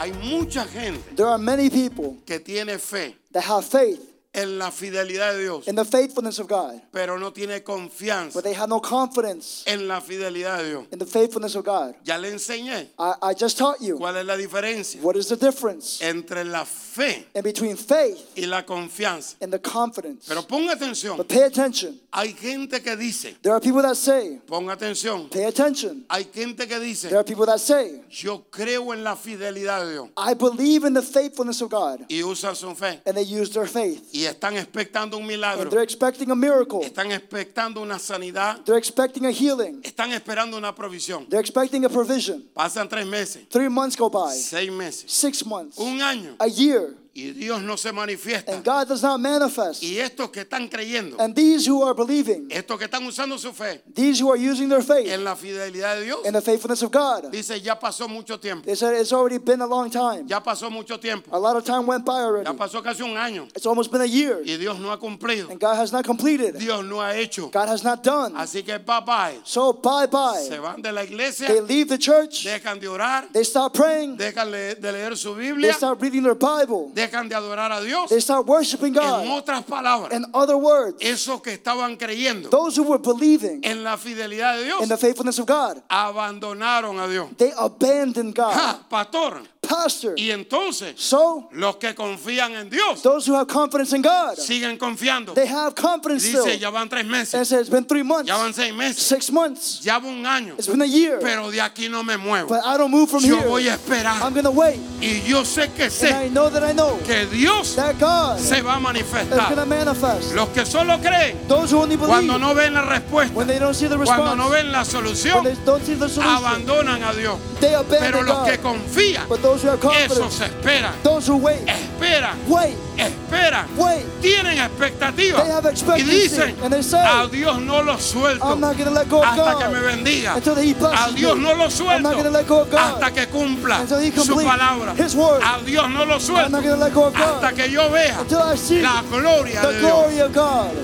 Hay mucha gente There are many people que tiene fe that have faith en la fidelidad de Dios, in the faithfulness of God, pero no tiene confianza but they have no confidence en la fidelidad de Dios. in the faithfulness of God. Ya le enseñé I, I just taught you cuál es la diferencia what is the difference entre la fe in between faith y la confianza. and the confidence. Pero ponga atención, But pay attention. hay gente que dice, There are people that say, ponga atención, pay attention. hay gente que There dice, are people that say, yo creo en la fidelidad de Dios I believe in the faithfulness of God. y usan su fe And they use their faith. y están expectando un And milagro, they're expecting a miracle. están expectando una sanidad, They're expecting a healing. están esperando una provisión. They're expecting a provision. Pasan tres meses, Three months go by, seis meses, six months, un año a year, y Dios no se manifiesta. and God does not manifest. Y estos que están creyendo, And these who are believing, estos que están usando su fe these who are using their faith en la fidelidad de Dios, in the faithfulness of God, dice, ya pasó mucho tiempo, they said it's already been a long time. ya pasó mucho tiempo, A lot of time went by already. ya pasó casi un año It's almost been a year, y Dios no ha cumplido, and God has not completed. Dios no ha hecho. God has not done. Así que bye bye, So bye se bye. van de la iglesia, They leave the church, dejan de orar, they stop praying, dejan de leer su they Biblia, start reading their Bible, dejan de adorar a Dios. they start worshiping En God. otras palabras, In other words, esos que estaban creyendo those who were believing en la fidelidad de in the Dios faithfulness of God, abandonaron a Dios. they abandoned God. Ja, pastor. Pastor. Y entonces So, los que confían en Dios those who have confidence in God, siguen confiando. they have confidence still. Dice, ya van tres And meses, said, it's been three months, ya van seis meses, six months, ya va un año, it's been a year, pero de aquí no me muevo. but I don't move from Yo voy a esperar I'm to wait. y yo sé que And I sé know that I know que Dios that God se va a is manifestar. manifest. Los que solo creen Those who only cuando no ven la respuesta, when they don't see the cuando no ven la when solución, they don't see the solution, abandonan a Dios. they Pero los que confían, Esos esperan, those who wait, esperan, wait, esperan, wait. tienen expectativa They have y dicen, and they say, a Dios no lo suelto I'm not going to let go of hasta que me bendiga. until He A Dios me. no lo I'm suelto not going to let go of God hasta que cumpla su palabra. His word. A Dios no lo I'm suelto not going to let go of hasta que yo vea until I see la gloria the de Dios. glory of God.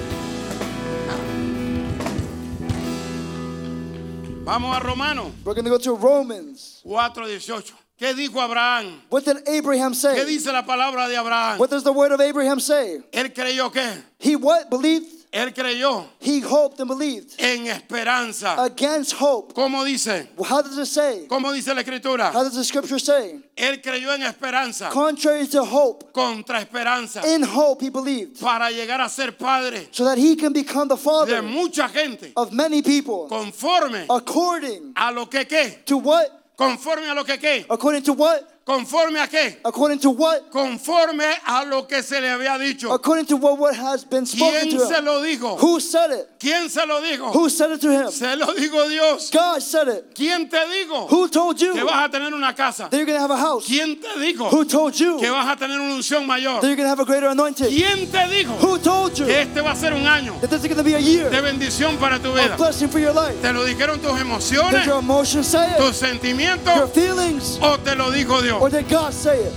Vamos a Romanos We're going to go to Romans. 4:18. ¿Qué dijo Abraham? What did Abraham ¿Qué say? dice la palabra de Abraham? What does the word of Abraham say? Él creyó que He what? Believed? él creyó He hoped and believed. en esperanza. Against hope. ¿Cómo dice? How does it say? ¿Cómo dice la escritura? How does the scripture say? Él creyó en esperanza Contrary to hope, contra esperanza in hope he believed, para llegar a ser padre so that he can become the de father mucha gente of many people, conforme according a lo que qué, to what? Conforme a lo que qué, According to what? Conforme a qué, According to what? conforme a lo que se le había dicho. According to what, what has been spoken ¿Quién to se him. lo dijo? Who said it? ¿Quién se lo dijo? Who said it to him? Se lo dijo Dios. God said it. ¿Quién te dijo Who told you que that vas a tener una casa? you're going to have a house? ¿Quién te dijo Who told you que that vas a tener una unción mayor? you're going to have a greater anointing? ¿Quién te dijo Who told you que este va a ser un año that this is going to be a year de bendición para tu vida? blessing for your life? ¿Te lo dijeron tus Did emociones, your emotions say it? tus Your sentimientos feelings? o te lo dijo Or Dios? did God say it?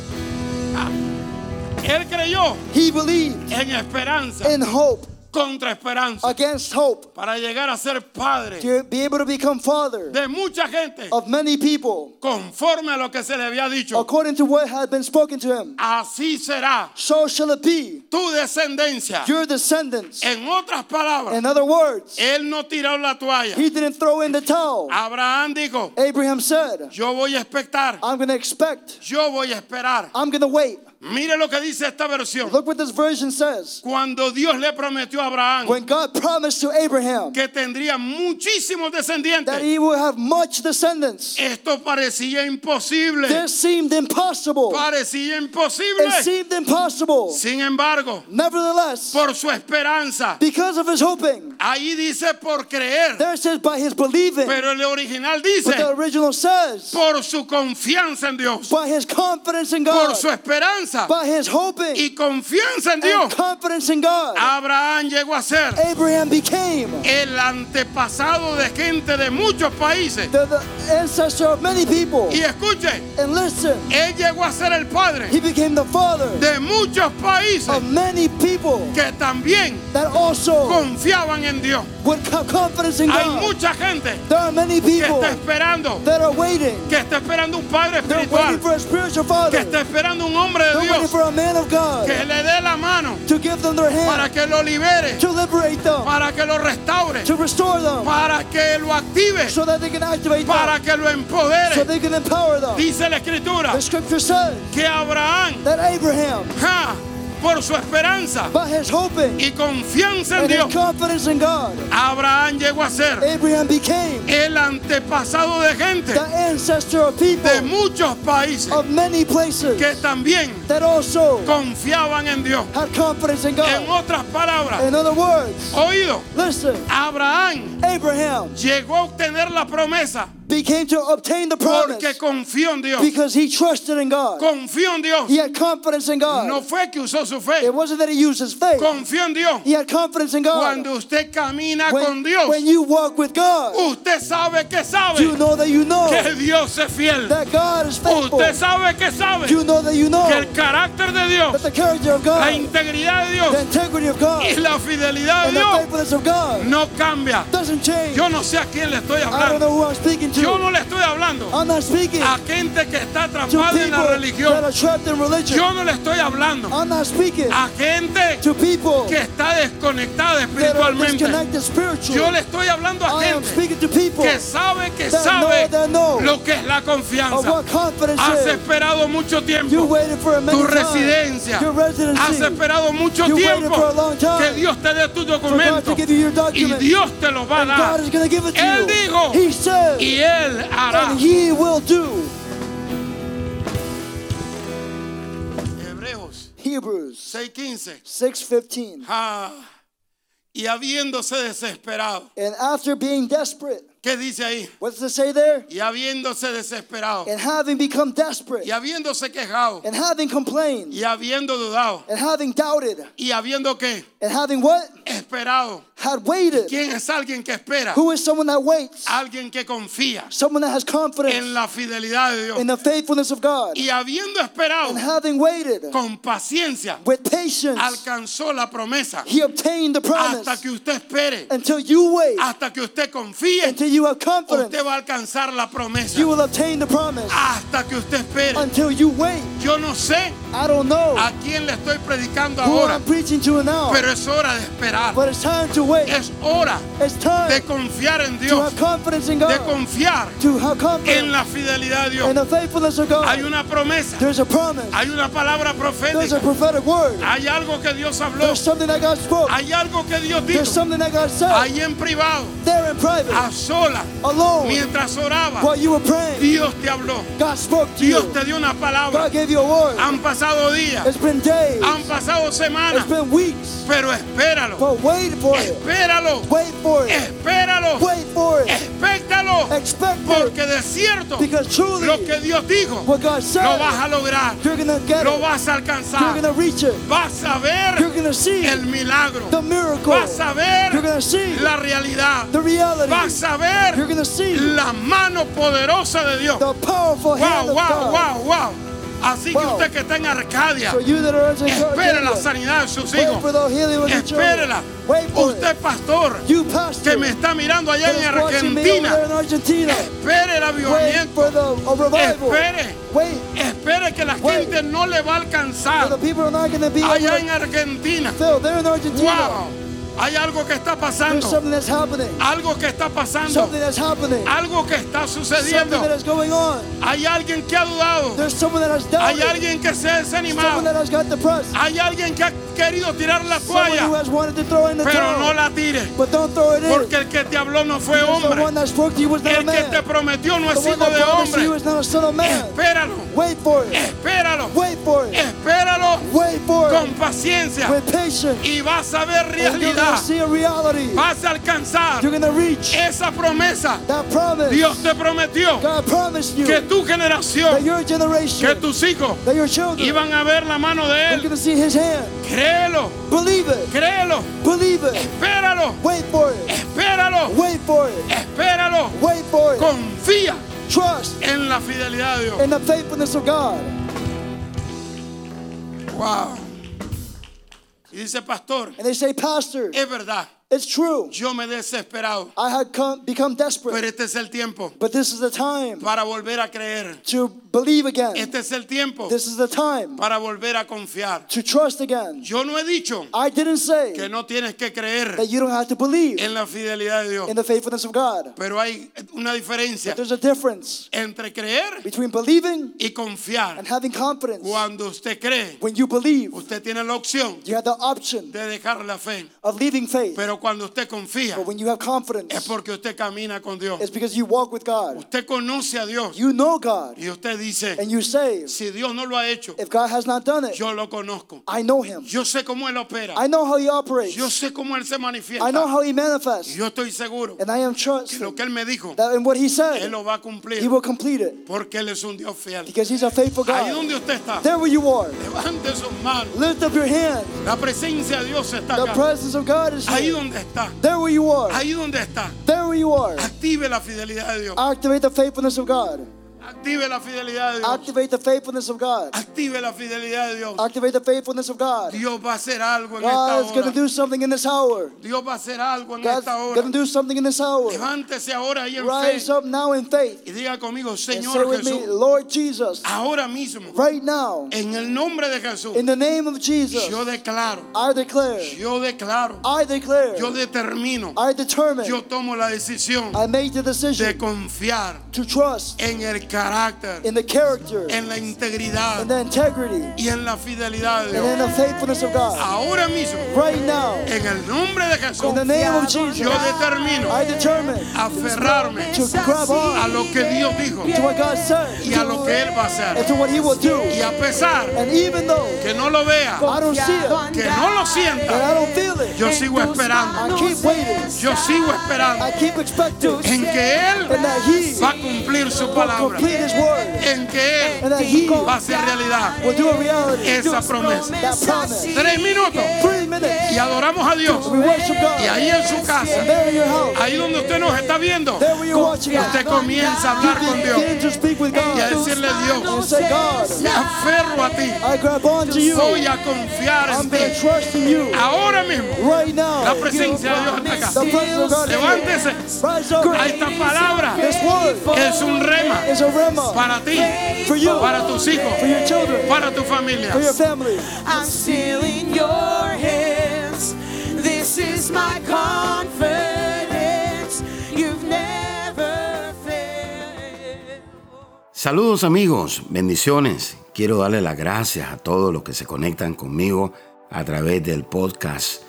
Él creyó He believed en esperanza in hope contra esperanza against hope para llegar a ser padre to be able to become father de mucha gente of many people conforme a lo que se le había dicho. according to what had been spoken to him. Así será So shall it be. tu descendencia. Your descendants. En otras palabras, In other words, él no tiró la toalla. he didn't throw in the towel. Abraham dijo, Abraham said, yo voy a expectar, I'm going to expect. yo voy a esperar. I'm going to wait. Mire lo que dice esta versión. Look what this version says. Cuando Dios le prometió a Abraham When God promised to Abraham que tendría muchísimos that descendientes, he will have much descendants, esto parecía imposible. this seemed impossible. Parecía It imposible. seemed impossible. Sin embargo, Nevertheless, por su esperanza, because of his hoping, ahí dice por creer, there it says by his believing, pero el original but the dice original says por su confianza en Dios, by his confidence in por God, su esperanza by his hoping y confianza en and Dios. confidence in God. Abraham llegó a ser Abraham became el antepasado de gente de muchos países. the, the ancestor of many people. Y escuche, And listen, él llegó a ser el padre he became the father de muchos países of many people que también that also confiaban en Dios. have confidence in Hay God. mucha gente There are many que people está esperando, that are waiting. que está esperando un padre espiritual, waiting for a spiritual que está esperando un hombre de Dios a man of God. que le dé la mano to give them their para hand, que lo libere, to liberate them, para que lo restaure, to restore them, para que lo active, so that they can activate para them, que lo so empodere. they can empower them. Dice la escritura The scripture says que Abraham, that Abraham, ja, por su esperanza by his hoping y confianza en and his Dios, confidence in God, Abraham llegó a ser Abraham became el antepasado de gente the ancestor of de muchos países of many places que también that also confiaban en Dios. had confidence in En otras palabras, In other words, oído, listen, Abraham Abraham llegó a obtener la promesa became to obtain the promise porque confió en Dios. because he trusted in God. Confió en Dios. He had confidence in God. No fue que usó su fe. It wasn't that he used his faith. Confió en Dios. He had confidence in God. Cuando usted camina con When, Dios, when you walk with God, usted sabe que you sabe know that you know que Dios es fiel. that God is faithful. Usted sabe que sabe You know that you know que el carácter de that Dios, the character of la God, integridad de the Dios integrity of God, y la fidelidad de Dios faithfulness of God no cambia. doesn't change. Yo no sé a quién le estoy I don't hablando. know who I'm speaking Yo to. no le estoy hablando I'm not speaking a gente que está atrapada en la that religión. are trapped in religion. Yo no le estoy hablando I'm not speaking a gente to people que está desconectada that are espiritualmente. Yo le estoy hablando a I am gente speaking to people que sabe que that la confianza. Has esperado mucho tiempo tu residencia. Has esperado mucho tiempo que Dios te dé tu for God documento to give you your y. Dios te lo va a dar. Él dijo, Y Él hará. Hebreos Hebrews 6:15. 6:15. Ah, y habiéndose desesperado. And after being desperate, ¿Qué dice ahí? what does it say there? Y habiéndose desesperado. And having become desperate, Y habiéndose quejado. and having complained, Y habiendo dudado. and having doubted, Y habiendo que and having what? esperado. Had waited. ¿Quién es alguien que espera? Who is someone that waits? Alguien que confía Someone that has en confidence la fidelidad de Dios. in the faithfulness of God. Y habiendo esperado And having waited con paciencia, with patience, alcanzó la promesa. he obtained the promise. Hasta que usted espere, Until you wait, hasta que usted confíe, until you have confidence, usted va a alcanzar la promesa. you will obtain the promise. Hasta que usted espere. Until you wait, Yo no sé I don't know a quién le estoy predicando who ahora, I'm preaching to now, pero es hora de esperar. but it's time to wait. Es hora It's time de confiar en to Dios, have confidence in de God, confiar to have en la fidelidad de in Dios. the faithfulness of Hay God. una promesa, There's a promise. hay una palabra There's a profética, prophetic word. hay algo que Dios habló, There's something that God spoke. hay algo que Dios There's dijo, something that God said. ahí en privado, There in private, a sola, alone, mientras oraba, while you were praying, Dios te habló, God spoke to Dios you. te dio una palabra. God gave you a word. Han pasado días, It's been days. han pasado semanas, It's been weeks. pero espéralo, But wait for it. espéralo, Wait for it. espéralo, Wait for it. expéctalo, Expect it. porque de cierto Because truly, lo que Dios dijo what God lo vas said, a lograr, you're to get lo it. vas a You're alcanzar, going to reach it. vas a You're ver going to see el milagro, the miracle. vas a ver You're to see la realidad, the reality. vas a You're ver going to see la mano poderosa de Dios. the powerful hand Wow, of wow, God. wow, wow. Así que usted que está en Arcadia, espere la sanidad de sus hijos. Espérela. Usted, pastor, que me está mirando allá en Argentina, in Argentina. espere el avivamiento. Espere, espere que la gente no le va a alcanzar allá en Argentina. Wow. Hay algo que está pasando. Algo que está pasando. Algo que está sucediendo. Hay alguien que ha dudado. Hay alguien que se ha desanimado. Hay alguien que ha querido tirar la toalla. Pero no la tire. Porque el que habló no fue hombre. El que te prometió no es hijo de hombre. Espéralo. Wait for it. Espéralo. Wait for it. Espéralo Wait for con paciencia. Y vas a ver realidad. Vas a alcanzar esa promesa. that promise. Dios te prometió God promised you que tu that generación, your generation, que tus hijos that your children, iban a ver la mano de Él. going to see His hand. Créelo, Believe it. créelo. Believe it. Espéralo, Wait for it. espéralo, Wait for it. espéralo. Wait for it. Confía Trust en la fidelidad de Dios. in the faithfulness of God. Wow. Y dice, pastor, And they say, Pastor, es verdad, it's true. yo me he desesperado, I had come, become desperate. pero este es el tiempo But this is the time para volver a creer. to believe again. Este es el tiempo This is the time para volver a confiar. to trust again. Yo no he dicho I didn't say que no tienes que creer that you don't have to believe en la fidelidad de Dios, in the faithfulness of God. pero hay una diferencia There's a difference entre creer between believing y confiar. and having confidence. Cuando usted cree, When you believe, usted tiene la opción you have the option de dejar la fe, of leaving faith. pero cuando usted confía But when you have es confidence, porque usted camina con Dios. it's because you walk with God. Usted conoce a Dios You know God. y usted dice, And you say, si Dios no lo ha hecho, if God has not done it, yo lo conozco. I know Him. Yo sé cómo Él opera. I know how He operates. Yo sé cómo Él se I know manifiesta. how He Y manifests. yo estoy seguro And I am que lo que Él me dijo, that in what He Él lo va a He cumplir. will complete it. Porque Él es un Dios fiel. Because He's a faithful Ahí God. donde usted está, There where you are, levante sus manos. lift up your hand. La presencia de Dios está The acá. presence of God is Ahí here. Donde está. There where you are, Ahí donde está. there where you are. Active la fidelidad de Dios. Activate the faithfulness of God. Active la fidelidad de Dios. Activate the faithfulness of God. Active la fidelidad de Dios. Activate the faithfulness of God. Dios va a hacer algo en God is esta going to hora. do something in this hour. Dios va a hacer algo en God's esta going hora. to do something in this hour. Levántese ahora ahí en Rise fe up now in faith y diga conmigo, Señor with me, Jesús, Lord Jesus, ahora mismo, right now, en el nombre de Jesús, in the name of Jesus, yo declaro, I declare, yo declaro, I declare, yo determino, I determine, yo tomo la decisión I make the de decision confiar to trust en el carácter, in the character, en la integridad in the integrity, y en la fidelidad de and in Dios. the faithfulness of God. Ahora mismo, Right now, en el nombre de Jesús, in the name of Jesus, yo determino I determine aferrarme to grab a lo que Dios dijo to what God said y a lo que Él va a and hacer. to what He will do. Y a pesar And even though que no lo vea, I don't see it, que no lo and sienta, I don't feel it, yo sigo esperando. I keep waiting. Yo sigo esperando I keep expecting en que Él and that He va a cumplir su palabra, en que Él va a hacer realidad esa promesa. Tres minutos. Y adoramos a Dios. Y ahí en su casa, ahí donde usted nos está viendo, usted us, comienza a hablar con Dios. Y a decirle Dios, me aferro a ti, voy a confiar en ti. Ahora mismo, la presencia de Dios está acá. Levántese a esta palabra. Es un rema para ti, para tus hijos, para tu familia. I'm still in your hands. This is my confidence. You've never failed. Saludos amigos, bendiciones. Quiero darle las gracias a todos los que se conectan conmigo a través del podcast.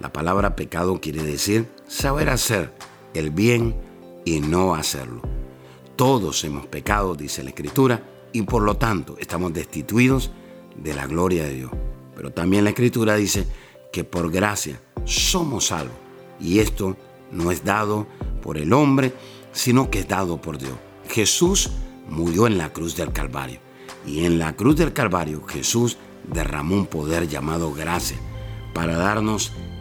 La palabra pecado quiere decir saber hacer el bien y no hacerlo. Todos hemos pecado, dice la Escritura, y por lo tanto estamos destituidos de la gloria de Dios. Pero también la Escritura dice que por gracia somos salvos. Y esto no es dado por el hombre, sino que es dado por Dios. Jesús murió en la cruz del Calvario. Y en la cruz del Calvario Jesús derramó un poder llamado gracia para darnos